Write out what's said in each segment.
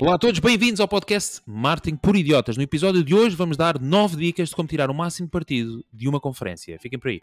Olá a todos, bem-vindos ao podcast Marketing por Idiotas. No episódio de hoje vamos dar 9 dicas de como tirar o máximo partido de uma conferência. Fiquem por aí.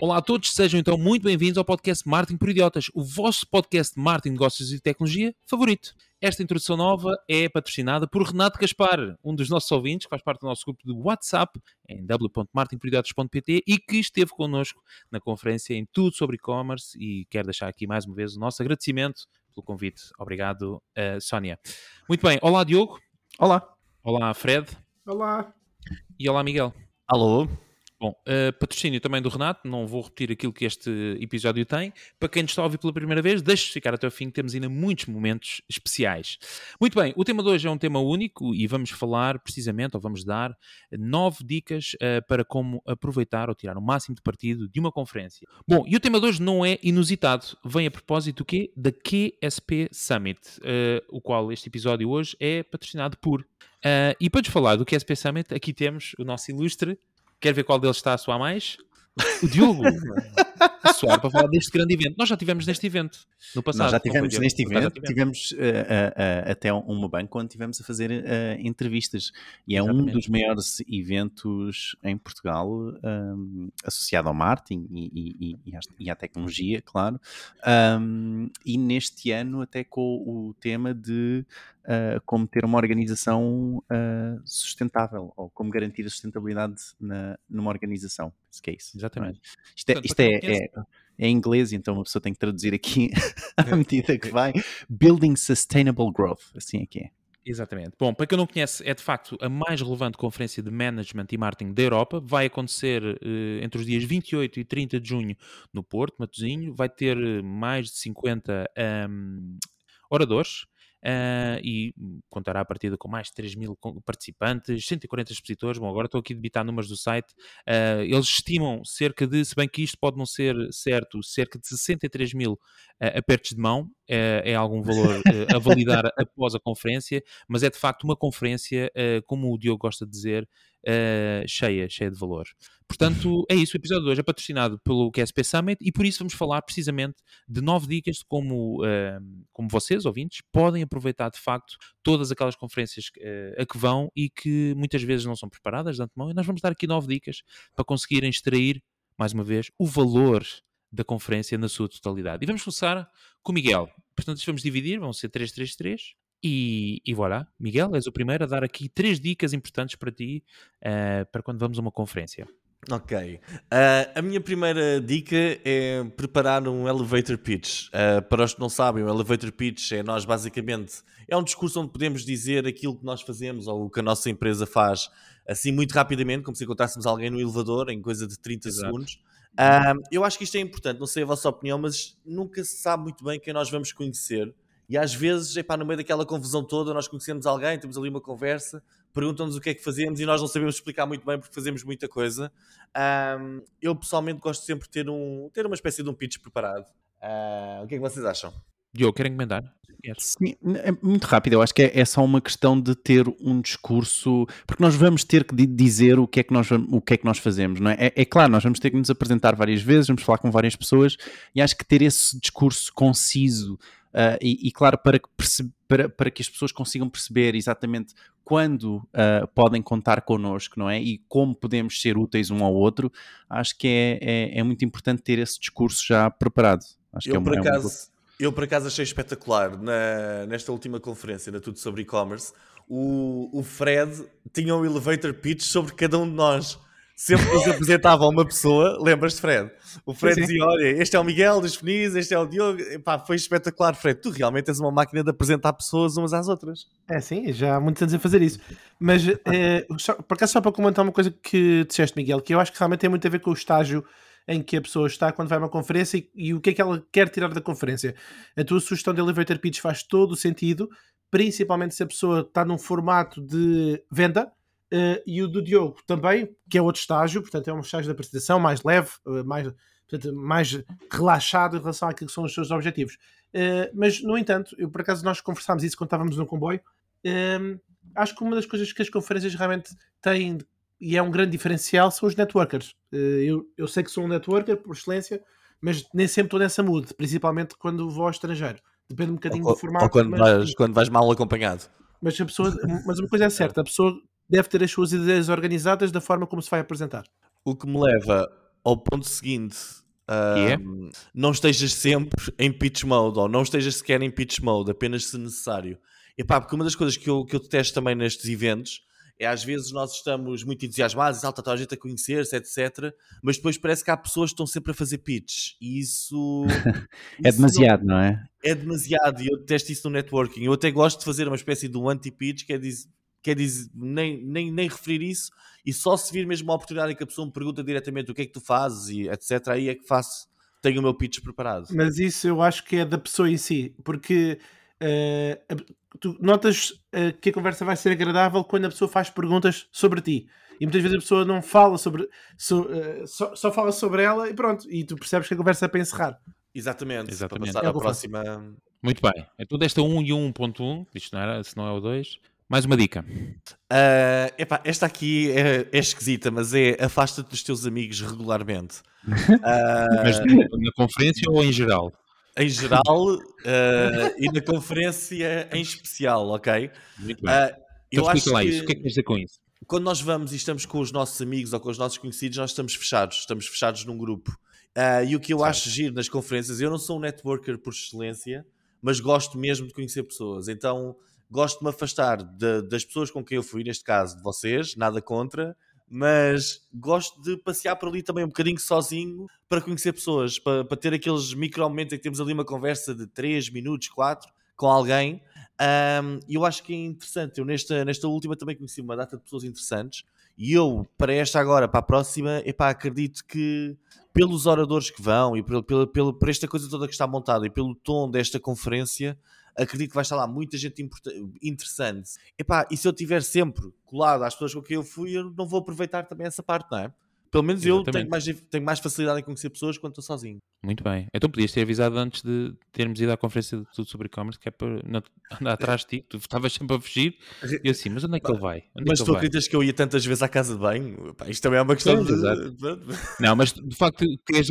Olá a todos, sejam então muito bem-vindos ao podcast Marketing por Idiotas, o vosso podcast de marketing, negócios e tecnologia favorito. Esta introdução nova é patrocinada por Renato Gaspar, um dos nossos ouvintes, que faz parte do nosso grupo de WhatsApp em w.marketingporidiotas.pt e que esteve connosco na conferência em tudo sobre e-commerce e quero deixar aqui mais uma vez o nosso agradecimento pelo convite. Obrigado, uh, Sónia. Muito bem, olá Diogo. Olá. Olá Fred. Olá. E olá Miguel. Alô. Bom, uh, patrocínio também do Renato, não vou repetir aquilo que este episódio tem. Para quem nos está a ouvir pela primeira vez, deixe ficar até o fim, temos ainda muitos momentos especiais. Muito bem, o tema de hoje é um tema único e vamos falar precisamente, ou vamos dar, nove dicas uh, para como aproveitar ou tirar o máximo de partido de uma conferência. Bom, e o tema de hoje não é inusitado, vem a propósito do quê? Da QSP Summit, uh, o qual este episódio hoje é patrocinado por. e para nos falar do QSP Summit, aqui temos o nosso ilustre Quer ver qual deles está a soar mais? O Diogo a soar para falar deste grande evento. Nós já tivemos neste evento no passado. Nós já tivemos neste evento, tivemos uh, uh, uh, até uma banca quando tivemos a fazer entrevistas e é Exatamente. um dos maiores eventos em Portugal um, associado ao marketing e, e, e, à tecnologia, claro. Um, e neste ano até com o tema de uh, como ter uma organização uh, sustentável ou como garantir a sustentabilidade na, numa organização. que é isso. Exatamente. Isto é, isto é, é, é, em inglês, então a pessoa tem que traduzir aqui à medida que vai. Building Sustainable Growth, assim é que é. Exatamente. Bom, para quem não conhece, é de facto a mais relevante conferência de management e marketing da Europa. Vai acontecer uh, entre os dias 28 e 30 de junho no Porto, Matosinho. Vai ter mais de 50 um, oradores uh, e contará a partida com mais de 3 mil participantes, 140 expositores. Bom, agora estou aqui a debitar números do site. Uh, eles estimam cerca de, se bem que isto pode não ser certo, cerca de 63 mil uh, apertos de mão. é algum valor a validar após a conferência, mas é de facto uma conferência, como o Diogo gosta de dizer, uh, cheia, cheia de valor. Portanto, é isso. O episódio de hoje é patrocinado pelo QSP Summit e por isso vamos falar precisamente de nove dicas de como, uh, como vocês, ouvintes, podem aproveitar de facto todas aquelas conferências uh, a que vão e que muitas vezes não são preparadas de antemão. E nós vamos dar aqui nove dicas para conseguirem extrair, mais uma vez, o valor da conferência na sua totalidade. E vamos começar com o Miguel. Portanto, vamos dividir, vão ser 3, 3, 3. E, e voilà, Miguel, és o primeiro a dar aqui três dicas importantes para ti uh, para quando vamos a uma conferência. Ok. Uh, a minha primeira dica é preparar um elevator pitch. Uh, para os que não sabem, o elevator pitch é nós basicamente é um discurso onde podemos dizer aquilo que nós fazemos ou o que a nossa empresa faz assim muito rapidamente, como se encontrássemos alguém no elevador em coisa de 30 Exato. segundos. Uh, eu acho que isto é importante, não sei a vossa opinião, mas nunca se sabe muito bem quem nós vamos conhecer e às vezes, epá, no meio daquela confusão toda, nós conhecemos alguém, temos ali uma conversa, perguntam-nos o que é que fazemos e nós não sabemos explicar muito bem porque fazemos muita coisa. Um, eu pessoalmente gosto sempre de ter, um, ter uma espécie de um pitch preparado. Uh, o que é que vocês acham? Diogo, querem encomendar? Sim, é muito rápido. Eu acho que é, é, só uma questão de ter um discurso, porque nós vamos ter que dizer o que é que nós, o que é que nós fazemos, não é? é? é? claro, nós vamos ter que nos apresentar várias vezes, vamos falar com várias pessoas e acho que ter esse discurso conciso Uh, e, e, claro, para que, para, para que as pessoas consigam perceber exatamente quando uh, podem contar connosco, não é? E como podemos ser úteis um ao outro, acho que é, é, é muito importante ter esse discurso já preparado. Acho eu, que é por acaso, é eu, por acaso, achei espetacular na, nesta última conferência, na Tudo sobre E-Commerce, o, o Fred tinha um elevator pitch sobre cada um de nós sempre nos apresentava uma pessoa, lembras-te, Fred? O Fred sim, dizia: Olha, este é o Miguel dos Feliz, este é o Diogo. Epá, foi espetacular, Fred. Tu realmente és uma máquina de apresentar pessoas umas às outras. É, sim, já há muitos anos a fazer isso. Mas, é, só, por acaso, só para comentar uma coisa que disseste, Miguel, que eu acho que realmente tem muito a ver com o estágio em que a pessoa está quando vai a uma conferência e, e o que é que ela quer tirar da conferência. A tua sugestão de elevator pitch faz todo o sentido, principalmente se a pessoa está num formato de venda Uh, e o do Diogo também, que é outro estágio, portanto é um estágio de apresentação mais leve, uh, mais, portanto, mais relaxado em relação àquilo que são os seus objetivos. Uh, mas, no entanto, eu, por acaso nós conversámos isso quando estávamos no comboio, acho que uma das coisas que as conferências realmente têm e é um grande diferencial são os networkers. eu, eu sei que sou um networker por excelência, mas nem sempre estou nessa mood, principalmente quando vou ao estrangeiro Depende um bocadinho ou, do formato. ou quando, mas, vais, quando vais mal acompanhado. mas, a pessoa, mas uma coisa é certa, a pessoa deve ter as suas ideias organizadas da forma como se vai apresentar. O que me leva ao ponto seguinte. Que é? Não estejas sempre em pitch mode ou não estejas sequer em pitch mode, apenas se necessário. Epá, porque uma das coisas que eu, que eu detesto também nestes eventos é às vezes nós estamos muito entusiasmados, exalta toda a gente a conhecer-se, etc. Mas depois parece que há pessoas que estão sempre a fazer pitch e isso. É isso demasiado, não é? é demasiado e eu detesto isso no networking. Eu até gosto de fazer uma espécie de um anti-pitch, que é dizer, que é dizer nem, nem, nem referir isso, e só se vir mesmo a oportunidade em que a pessoa me pergunta diretamente o que é que tu fazes e etc. Aí é que faço, tenho o meu pitch preparado. Mas isso eu acho que é da pessoa em si, porque a- tu notas eh, que a conversa vai ser agradável quando a pessoa faz perguntas sobre ti. E muitas vezes a pessoa não fala sobre. so- eh, só, só fala sobre ela e pronto. E tu percebes que a conversa é para encerrar. Exatamente, Exatamente. para passar É à próxima. Muito bem. Então desta 1 e 1.1, isto não era, se não é o 2, mais uma dica. Ah, epá, esta aqui é, é esquisita, mas é afasta-te dos teus amigos regularmente. Ah, Mas na conferência ou em geral? em geral ah, e na conferência em especial, ok? Muito bem. Ah, então eu acho explica lá que, isso. O que é que queres dizer com isso? quando nós vamos e estamos com os nossos amigos ou com os nossos conhecidos, nós estamos fechados, estamos fechados num grupo. Ah, e o que eu acho giro nas conferências, eu não sou um networker por excelência, mas gosto mesmo de conhecer pessoas. Então gosto de me afastar de- das pessoas com quem eu fui, neste caso de vocês, nada contra, mas gosto de passear por ali também um bocadinho sozinho para conhecer pessoas, para, para ter aqueles micro momentos em que temos ali uma conversa de 3 minutos, 4 com alguém. Um, E eu acho que é interessante. Eu nesta, nesta última também conheci uma data de pessoas interessantes e eu, para esta agora, para a próxima, epá, acredito que pelos oradores que vão e pelo, pelo, pelo, por esta coisa toda que está montada e pelo tom desta conferência, acredito que vai estar lá muita gente interessante. Epá, e se eu estiver sempre colado às pessoas com quem eu fui, eu não vou aproveitar também essa parte, não é? Pelo menos eu Exatamente. tenho mais, tenho mais facilidade em conhecer pessoas quando estou sozinho. Muito bem. Então podias ter avisado antes de termos ido à conferência de tudo sobre e-commerce, que é para não andar atrás de ti. Tu estavas sempre a fugir. E eu assim, mas onde é que ele vai? Onde Mas é que tu ele vai? acreditas que eu ia tantas vezes à casa de banho? Epá, isto também é uma questão Pois, de... Não, mas de facto,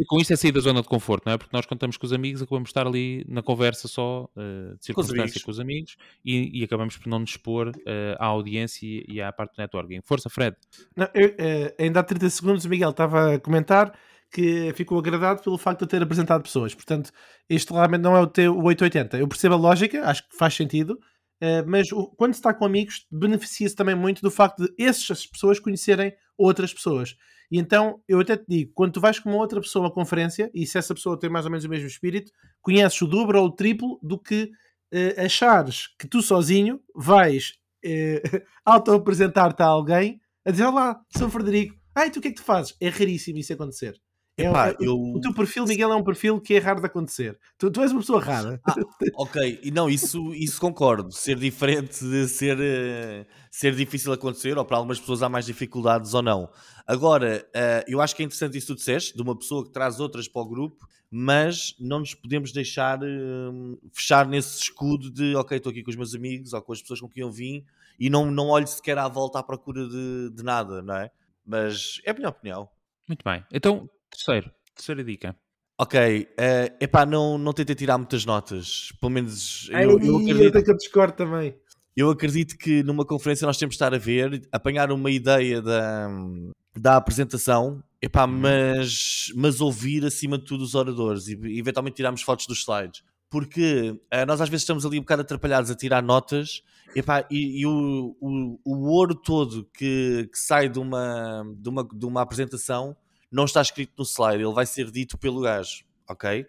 com isso é sair da zona de conforto, não é? Porque nós contamos com os amigos, acabamos de estar ali na conversa só, eh, de circunstância amigos. com os amigos, e, e acabamos por não nos expor eh, à audiência e, à parte do networking. Força, Fred. Não, eu, eh, ainda há 30 segundos Miguel estava a comentar que ficou agradado pelo facto de eu ter apresentado pessoas. Portanto, este realmente não é o teu o 880. Eu percebo a lógica, acho que faz sentido, eh, mas quando se está com amigos, beneficia-se também muito do facto de essas pessoas conhecerem outras pessoas. E então, eu até te digo, quando tu vais com uma outra pessoa uma conferência, e se essa pessoa tem mais ou menos o mesmo espírito, conheces o dobro ou o triplo do que eh, achares que tu sozinho vais eh, auto-apresentar-te a alguém a dizer: Olá, sou o Frederico. Ai, tu o que é que tu fazes? É raríssimo isso acontecer. É, Epá, é- eu- O teu perfil, Miguel, é um perfil que é raro de acontecer. Tu, tu és uma pessoa rara. Ok, e não, isso, isso concordo. Ser diferente de ser, eh, ser difícil acontecer, ou para algumas pessoas há mais dificuldades ou não. Agora, eh, eu acho que é interessante isso que tu disseste, de uma pessoa que traz outras para o grupo, mas não nos podemos deixar eh, fechar nesse escudo de ok, estou aqui com os meus amigos ou com as pessoas com quem eu vim e não, não olho sequer à volta à procura de, de nada, não é? Mas é a minha opinião. Muito bem. Então, terceiro, terceira dica. Ok, é epá, não, não tentei tirar muitas notas. Pelo menos eu, Ai, eu eu acredito. tenho que eu discordo também. Eu acredito que numa conferência nós temos de estar a ver, apanhar uma ideia da, da apresentação, epá, mas, mas ouvir acima de tudo os oradores e eventualmente tirarmos fotos dos slides. Porque eh, nós às vezes estamos ali um bocado atrapalhados a tirar notas epá, e, e o, o, o ouro todo que, que sai de uma, de, uma, de uma apresentação não está escrito no slide, ele vai ser dito pelo gajo, ok?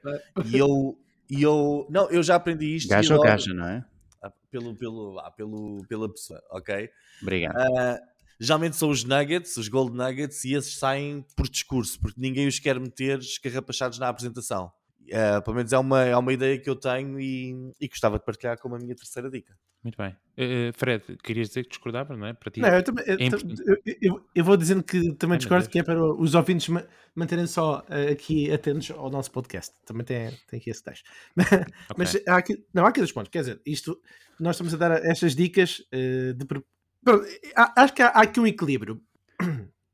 E eu, e eu, não, eu já aprendi isto. Gajo ou gaja, não é? ah, pelo, pelo, ah, pelo, pela pessoa, ok? Obrigado. Ah, geralmente são os nuggets, os gold nuggets, e esses saem por discurso, porque ninguém os quer meter escarrapachados na apresentação. Ah, pelo menos é uma, é uma ideia que eu tenho e, e gostava de partilhar como a minha terceira dica. Muito bem. Eh, Fred, querias dizer que discordavas, não é? Para ti. Não, eu, também, É eu- eu- eu vou dizendo que também Ai, discordo, que é para os ouvintes ma- manterem só eh, aqui atentos ao nosso podcast. Também tem, tem aqui esse texto. Mas há aqui, não, há aqui dois pontos. Quer dizer, isto, nós estamos a dar estas dicas eh, de. Pronto, há- acho que há, há aqui um equilíbrio.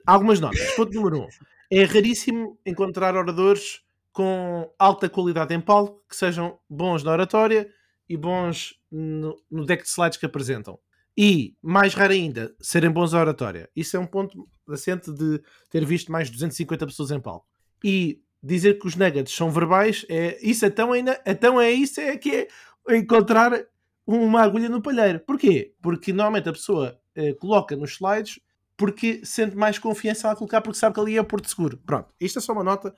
Há algumas notas. Ponto número um. É raríssimo encontrar oradores com alta qualidade em palco, que sejam bons na oratória e bons no, no deck de slides que apresentam. E, mais raro ainda, serem bons à oratória. Isso é um ponto assente de ter visto mais de 250 pessoas em palco. E dizer que os nuggets são verbais, é, isso então, ainda, então é isso é que é encontrar uma agulha no palheiro. Porquê? Porque normalmente a pessoa eh, coloca nos slides porque sente mais confiança a colocar porque sabe que ali é o Porto Seguro. Pronto, isto é só uma nota.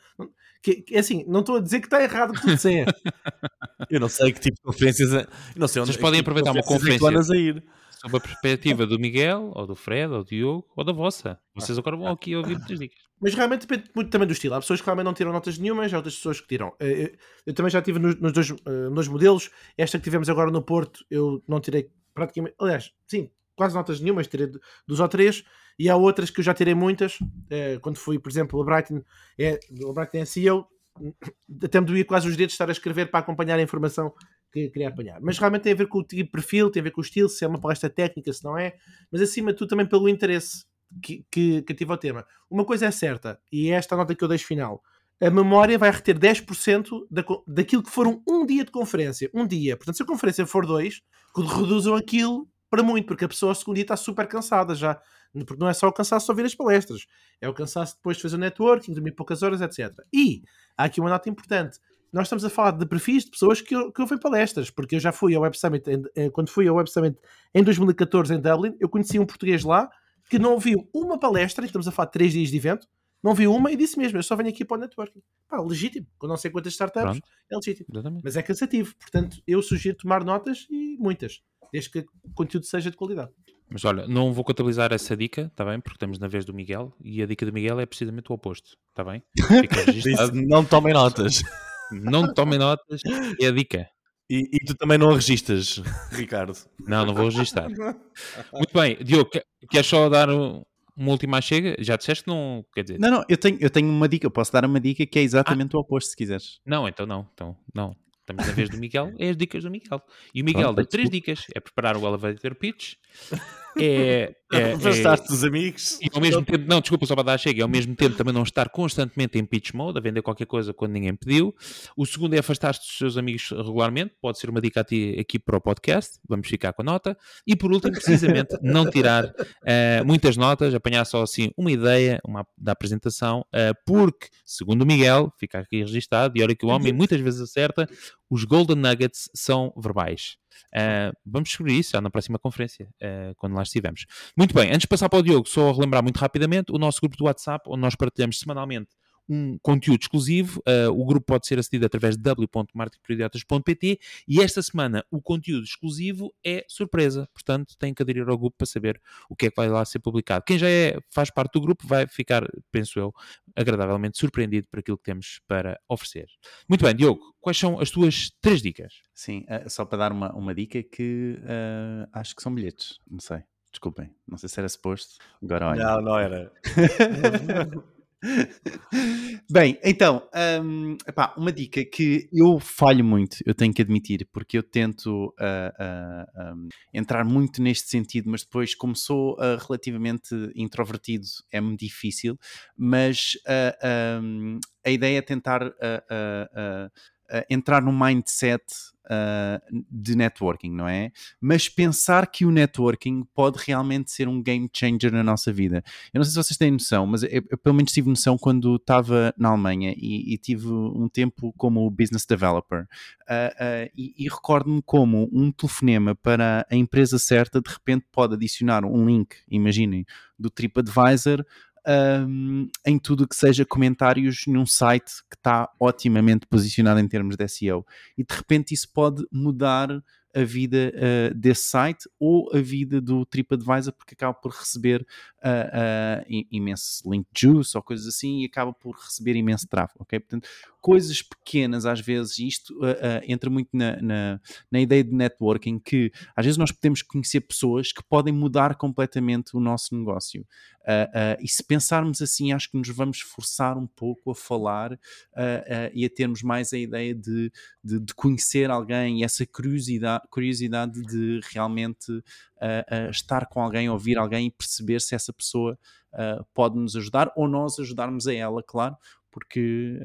Que, que assim, não estou a dizer que está errado o que tu disseste. eu não sei que tipo de conferências. É, não sei onde, Vocês podem tipo aproveitar uma conferência. a ir sob a perspectiva do Miguel, ou do Fred, ou do Diogo, ou da vossa. Vocês agora vão aqui ouvir muitas dicas. Mas realmente depende muito também do estilo. Há pessoas que realmente não tiram notas nenhumas, há outras pessoas que tiram. Eu, eh, eh, eu também já tive nos, nos dois, uh, dois modelos. Esta que tivemos agora no Porto, eu não tirei praticamente. Aliás, sim, quase notas nenhumas, tirei dos ou três. E há outras que eu já tirei muitas. Uh, quando fui, por exemplo, o Brighton, é, o Brighton é CEO, até me doía quase os dedos estar a escrever para acompanhar a informação que queria apanhar. Mas realmente tem a ver com o tipo de perfil, tem a ver com o estilo, se é uma palestra técnica, se não é, mas acima de tudo também pelo interesse que, que, que ao tema. Uma coisa é certa, e é esta nota que eu deixo final. A memória vai reter 10% da, daquilo que foram um dia de conferência. Um dia. Portanto, se a conferência for dois, reduzam aquilo para muito, porque a pessoa ao segundo dia está super cansada já. Porque não é só o cansaço de ouvir as palestras, é o cansaço depois de fazer o networking, dormir poucas horas, etc. E há aqui uma nota importante nós estamos a falar de perfis de pessoas que, que ouvem palestras, porque eu já fui ao Web Summit, em, eh, quando fui ao Web Summit em 2014 em Dublin, eu conheci um português lá que não ouviu uma palestra, e estamos a falar de três dias de evento, não viu uma e disse mesmo, eu só venho aqui para o networking. Pá, legítimo, com não sei quantas startups, Pronto. é legítimo. Exatamente. Mas é cansativo, portanto, eu sugiro tomar notas e muitas, desde que o conteúdo seja de qualidade. Mas olha, não vou contabilizar essa dica, está bem? Porque estamos na vez do Miguel e a dica do Miguel é precisamente o oposto, está bem? Não tomem notas. Não tomem notas, é a dica. E, e, tu também não registas, Ricardo? Não, não vou registrar. Muito bem, Diogo, queres só dar uma última chega? Já disseste que não, quer dizer... Não, não, eu tenho, eu tenho uma dica, eu posso dar uma dica que é exatamente ah. o oposto, se quiseres. Não, então não, então não. Estamos na vez do Miguel, é as dicas do Miguel. E o Miguel deu três dicas, é preparar o elevator pitch, é, é, Afastar-te é, dos amigos. E ao mesmo tempo, não, desculpa, só para dar chega, e ao mesmo tempo também não estar constantemente em pitch mode, a vender qualquer coisa quando ninguém pediu. O segundo é afastar-te dos seus amigos regularmente, pode ser uma dica a ti aqui para o podcast, vamos ficar com a nota. E por último, precisamente, não tirar uh, muitas notas, apanhar só assim uma ideia uma, da apresentação, uh, porque, segundo o Miguel, fica aqui registado, e olha que o homem muitas vezes acerta, os Golden Nuggets são verbais. Uh, vamos descobrir isso na próxima conferência, uh, quando lá estivermos. Muito bem, antes de passar para o Diogo, só relembrar muito rapidamente o nosso grupo do WhatsApp, onde nós partilhamos semanalmente um conteúdo exclusivo. Uh, o grupo pode ser acedido através de w.marketingperidiotas.pt e esta semana o conteúdo exclusivo é surpresa. Portanto, tem que aderir ao grupo para saber o que é que vai lá ser publicado. Quem já é, faz parte do grupo vai ficar, penso eu, agradavelmente surpreendido por aquilo que temos para oferecer. Muito bem, Diogo, quais são as tuas três dicas? Sim, uh, só para dar uma, uma dica que uh, acho que são bilhetes, não sei. Desculpem, não sei se era suposto. Agora olha. Não, não era. Bem, então, um, epá, uma dica que eu falho muito, eu tenho que admitir, porque eu tento uh, uh, um, entrar muito neste sentido, mas depois, como sou uh, relativamente introvertido, é-me difícil. Mas um, a ideia é tentar entrar no mindset uh, de networking, não é? Mas pensar que o networking pode realmente ser um game changer na nossa vida. Eu não sei se vocês têm noção, mas eu, eu pelo menos tive noção quando estava na Alemanha e, e, tive um tempo como business developer. Uh, uh, e, e recordo-me como um telefonema para a empresa certa de repente pode adicionar um link, imaginem, do TripAdvisor um, em tudo que seja comentários num site que está otimamente posicionado em termos de SEO. E de repente isso pode mudar a vida uh, desse site ou a vida do TripAdvisor, porque acaba por receber uh, uh, imenso link juice ou coisas assim e acaba por receber imenso tráfego, ok? Portanto, coisas pequenas às vezes, isto entra muito na, na, na, ideia de networking, que às vezes nós podemos conhecer pessoas que podem mudar completamente o nosso negócio. e se pensarmos assim, acho que nos vamos forçar um pouco a falar e a termos mais a ideia de, de, de conhecer alguém e essa curiosidade curiosidade, de realmente uh, uh, estar com alguém, ouvir alguém e perceber se essa pessoa uh, pode nos ajudar ou nós ajudarmos a ela, claro, porque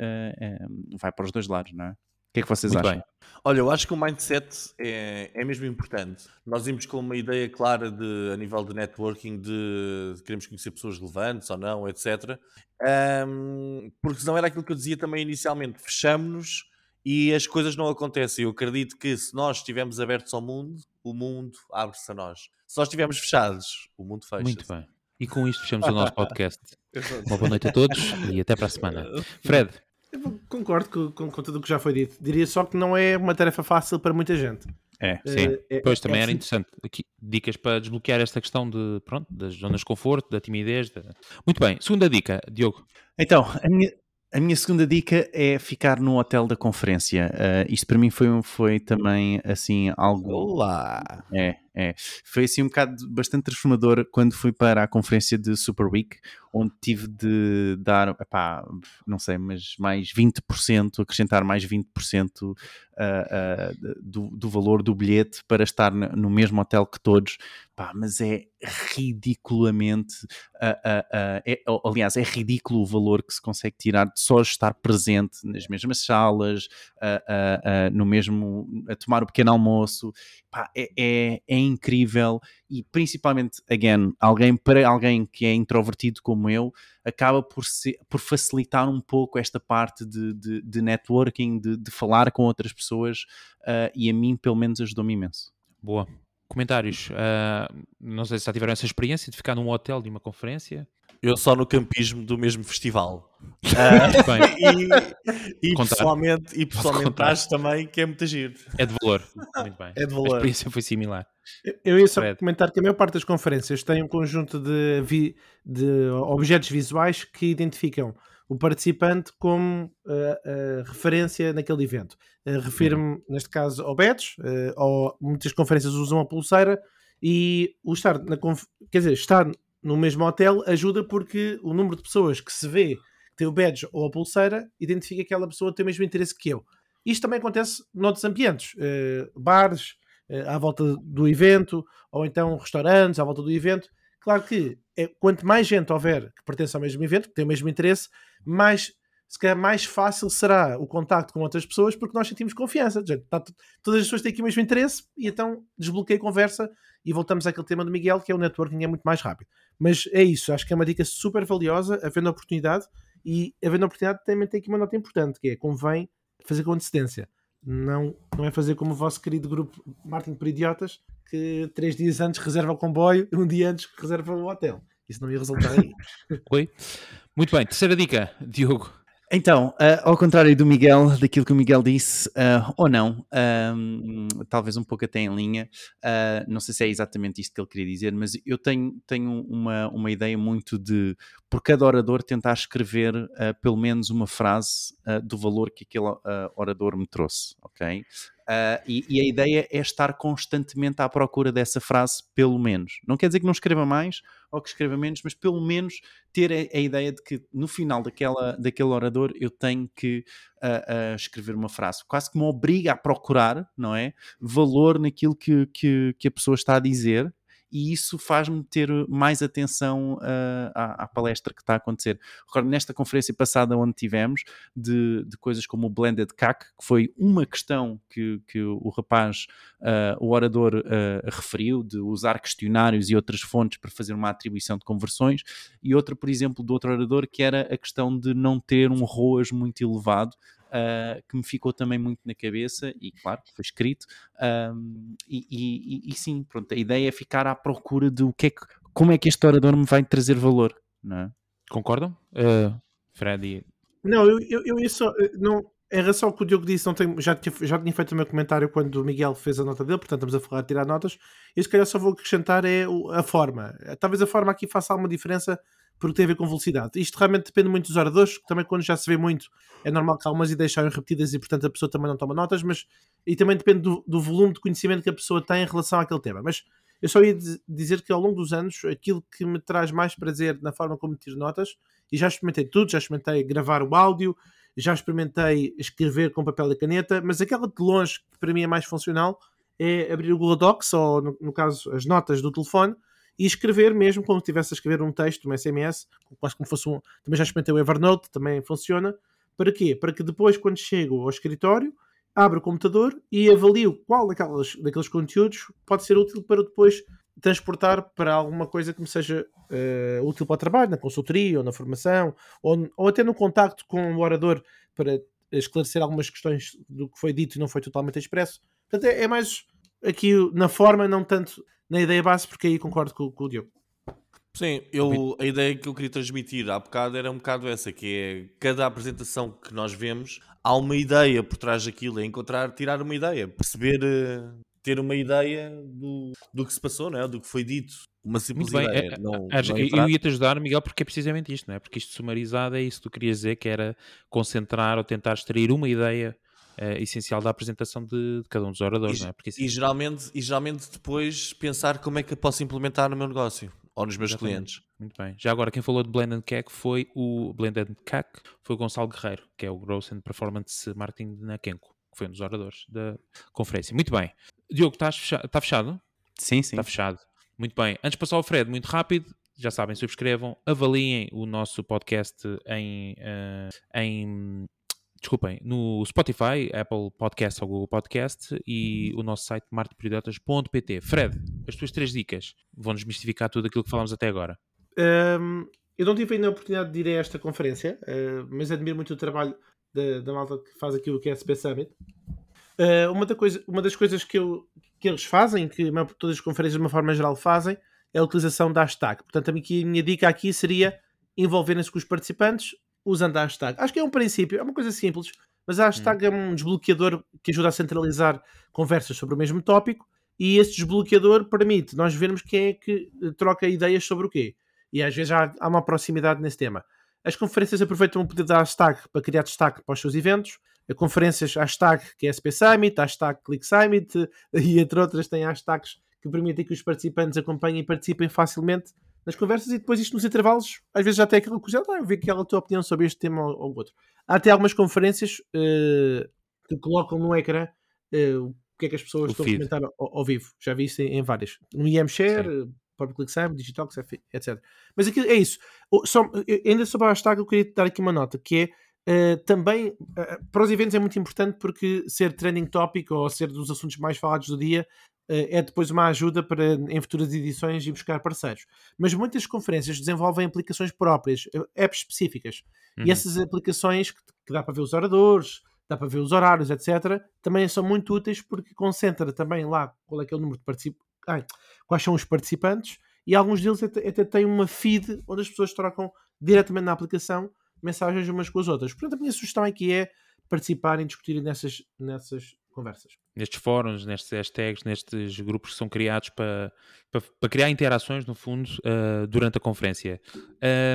vai para os dois lados, não é? que é que vocês Muito acham? bem. Olha, eu acho que o mindset é, é mesmo importante. Nós vimos com uma ideia clara de, a nível de networking de, de queremos conhecer pessoas relevantes ou não, etc. Ahm, porque senão era aquilo que eu dizia também inicialmente, fechamos-nos e as coisas não acontecem. Eu acredito que se nós estivermos abertos ao mundo, o mundo abre-se a nós. Se nós estivermos fechados, o mundo fecha. Muito bem. E com isto fechamos o nosso podcast. Uma boa noite a todos e até para a semana. Fred, Eu concordo com, com, com tudo o que já foi dito. Diria só que não é uma tarefa fácil para muita gente. É. sim. Eh, é- Pois também é era assim- interessante. Aqui, dicas para desbloquear esta questão de, pronto, das zonas de conforto, da timidez. da- Muito bem. Segunda dica, Diogo. Então, a minha, a minha segunda dica é ficar no hotel da conferência. Uh, isto para mim foi, um- foi também assim algo. Olá! É, é. Foi assim um bocado bastante transformador quando fui para a conferência de Super Week, onde tive de dar, epá, não sei, mas mais 20%, acrescentar mais 20% ah, ah, do, do valor do bilhete para estar no mesmo hotel que todos. Pá, mas é ridiculamente. ah, é- aliás, é ridículo o valor que se consegue tirar de só estar presente nas mesmas salas, no mesmo. a tomar o pequeno almoço. Pá, é, é, é incrível e principalmente, again, alguém para alguém que é introvertido como eu, acaba por, se- por facilitar um pouco esta parte de, de, de networking, de, de falar com outras pessoas ah, e a mim, pelo menos, ajudou-me imenso. Boa. Comentários. Ah, não sei se já tiveram essa experiência de ficar num hotel de uma conferência. Eu só no campismo do mesmo festival. Muito bem. E, e pessoalmente, e pessoalmente acho também que é muito giro. É de valor. Muito bem. É de A valor. experiência foi similar. Eu- Eu ia só Fred. comentar que a maior parte das conferências tem um conjunto de, vi- de objetos visuais que identificam o participante como eh, eh, referência naquele evento. Eh, Refiro-me, neste caso, ao badge, eh, ou muitas conferências usam a pulseira, e o estar na conf- quer dizer, estar no mesmo hotel ajuda porque o número de pessoas que se vê que tem o badge ou a pulseira identifica que aquela pessoa tem o mesmo interesse que eu. Isto também acontece noutros ambientes, eh, bares, eh, à volta do evento, ou então restaurantes à volta do evento. Claro que é, quanto mais gente houver que pertence ao mesmo evento, que tem o mesmo interesse, mais se calhar mais fácil será o contacto com outras pessoas porque nós sentimos confiança. Tá todas as pessoas têm aqui o mesmo interesse e então desbloqueia a conversa e voltamos àquele tema do Miguel que é o networking é muito mais rápido. Mas é isso, acho que é uma dica super valiosa, havendo oportunidade e havendo oportunidade também tem aqui uma nota importante que é convém fazer com antecedência. Não, não é fazer como o vosso querido grupo Martin por Idiotas, que três dias antes reserva o comboio e um dia antes reserva o hotel. Isso não ia resultar aí. Oi? Muito bem. Terceira dica, Diogo. Então, ah, ao contrário do Miguel, daquilo que o Miguel disse, ah, ou não, ahm, talvez um pouco até em linha, ah, não sei se é exatamente isto que ele queria dizer, mas eu tenho, tenho uma, uma ideia muito de, por cada orador, tentar escrever ah, pelo menos uma frase ah, do valor que aquele ah, orador me trouxe, ok? E, e a ideia é estar constantemente à procura dessa frase, pelo menos. Não quer dizer que não escreva mais ou que escreva menos, mas pelo menos ter a, a ideia de que no final daquela, daquele orador eu tenho que escrever uma frase. Quase que me obriga a procurar, não é? Valor naquilo que, que, que a pessoa está a dizer. E isso faz-me ter mais atenção ah, à, à palestra que está a acontecer. Recordo nesta conferência passada onde tivemos, de, de coisas como o Blended CAC, que foi uma questão que, que o rapaz, ah, o orador, ah, referiu, de usar questionários e outras fontes para fazer uma atribuição de conversões, e outra, por exemplo, do outro orador, que era a questão de não ter um ROAS muito elevado, ah, que me ficou também muito na cabeça, e claro, foi escrito, ahm, e, e- e- sim, pronto, a ideia é ficar à procura de o que é que, como é que este orador me vai trazer valor, não é? Concordam? Uh, Fred Não, eu, eu, eu ia só. eh, Não, em relação ao que o Diogo disse, não tenho, já, tinha, já tinha feito o meu comentário quando o Miguel fez a nota dele, portanto estamos a falar de tirar notas. Eu se calhar só vou acrescentar é a forma. Talvez a forma aqui faça alguma diferença porque tem a ver com velocidade. Isto realmente depende muito dos oradores, também quando já se vê muito é normal que algumas ideias saiam repetidas e portanto a pessoa também não toma notas, mas e também depende do, do volume de conhecimento que a pessoa tem em relação àquele tema. Mas eu só ia diz- dizer que ao longo dos anos aquilo que me traz mais prazer na forma como tiro notas, e já experimentei tudo, já experimentei gravar o áudio, já experimentei escrever com papel e caneta, mas aquela de longe que para mim é mais funcional é abrir o Google Docs ou, no, no caso, as notas do telefone e escrever mesmo como se estivesse a escrever um texto, um SMS, quase como fosse um. Também já experimentei o Evernote, também funciona. Para quê? Para que depois, quando chego ao escritório, abre o computador e avalio qual daquelas, daqueles conteúdos pode ser útil para depois transportar para alguma coisa que me seja uh, útil para o trabalho, na consultoria ou na formação, ou, ou até no contacto com o orador para esclarecer algumas questões do que foi dito e não foi totalmente expresso. Portanto, é, é mais aqui na forma, não tanto na ideia base, porque aí concordo com, com o Diogo. Sim, eu, a ideia que eu queria transmitir há bocado era um bocado essa, que é cada apresentação que nós vemos, há uma ideia por trás daquilo, é encontrar, tirar uma ideia, perceber, eh, ter uma ideia do, do que se passou, não é? do que foi dito. Uma simples Muito bem, ideia. é- não, é- não eu entrar- ia-te ajudar, Miguel, porque é precisamente isto, não é? Porque isto sumarizado é isso que tu querias dizer, que era concentrar ou tentar extrair uma ideia eh, essencial da apresentação de, de cada um dos oradores, E- não é? Porque isso- E geralmente, e geralmente depois pensar como é que eu posso implementar no meu negócio ou nos meus Exatamente. clientes. Muito bem. Já agora, quem falou de Blend and CAC foi o Blend and CAC, foi o Gonçalo Guerreiro, que é o Growth and Performance Marketing na Kenko, que foi um dos oradores da conferência. Muito bem. Diogo, estás fecha- está fechado? Sim, sim. Está fechado. Muito bem. Antes de passar ao Fred, muito rápido, já sabem, subscrevam, avaliem o nosso podcast em, eh, em desculpem, no Spotify, Apple Podcast ou Google Podcast e o nosso site marteperiodotas.pt. Fred, as tuas três dicas vão desmistificar tudo aquilo que falamos até agora. Um, eu não tive ainda a oportunidade de ir a esta conferência, uh, mas admiro muito o trabalho da, da malta que faz aqui o QSP Summit. Uh, uma, da coisa, uma das coisas que, eu, que eles fazem, que todas as conferências de uma forma geral fazem, é a utilização da hashtag. Portanto, a minha, a minha dica aqui seria envolverem-se com os participantes usando a hashtag. Acho que é um princípio, é uma coisa simples, mas a hashtag é um desbloqueador que ajuda a centralizar conversas sobre o mesmo tópico e esse desbloqueador permite nós vermos quem é que eh, troca ideias sobre o quê. E às vezes há, há uma proximidade nesse tema. As conferências aproveitam o poder da hashtag para criar destaque para os seus eventos. Conferências hashtag que é SP Summit, hashtag Click Summit e entre outras têm hashtags que permitem que os participantes acompanhem e participem facilmente nas conversas e depois isto nos intervalos, às vezes já tem aquela coisa, ah, eu vi aquela tua opinião sobre este tema ou, ou outro. Há até algumas conferências uh, que colocam no ecrã uh, o que é que as pessoas O estão feed. a comentar ao, ao vivo. Já vi isso em, em várias. No IMShare, uh, Public Summit, Digital, etc. Mas aquilo é isso. Só, ainda sobre a hashtag, eu queria dar aqui uma nota, que é uh, também, uh, para os eventos é muito importante porque ser trending topic ou ser dos assuntos mais falados do dia é depois uma ajuda para em futuras edições e buscar parceiros. Mas muitas conferências desenvolvem aplicações próprias, uh, apps específicas. Uhum. E essas aplicações que, que dá para ver os oradores, dá para ver os horários, etc., também são muito úteis porque concentra também lá qual é que é o número de participantes, quais são os participantes, e alguns deles até, até têm uma feed onde as pessoas trocam diretamente na aplicação mensagens umas com as outras. Portanto, a minha sugestão aqui é participarem, discutirem nessas, nessas conversas. Nestes fóruns, nestes hashtags, nestes grupos que são criados para, para, para criar interações, no fundo, uh, durante a conferência.